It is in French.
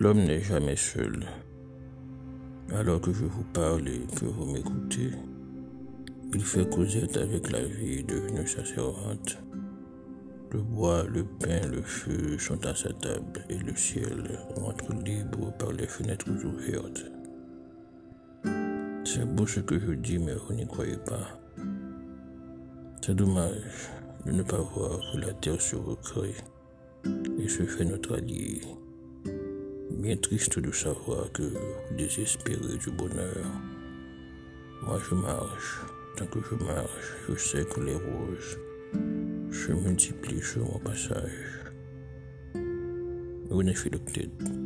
L'homme n'est jamais seul. Alors que je vous parle et que vous m'écoutez, il fait Cosette avec la vie devenue sa servante. Le bois, le pain, le feu sont à sa table et le ciel rentre libre par les fenêtres ouvertes. C'est beau ce que je dis, mais vous n'y croyez pas. C'est dommage de ne pas voir que la terre se recrée et se fait notre allié. Bien triste de savoir que vous désespérez du bonheur. Moi je marche, tant que je marche, je sais que les roses se multiplient sur mon passage. Venez, Philoctète.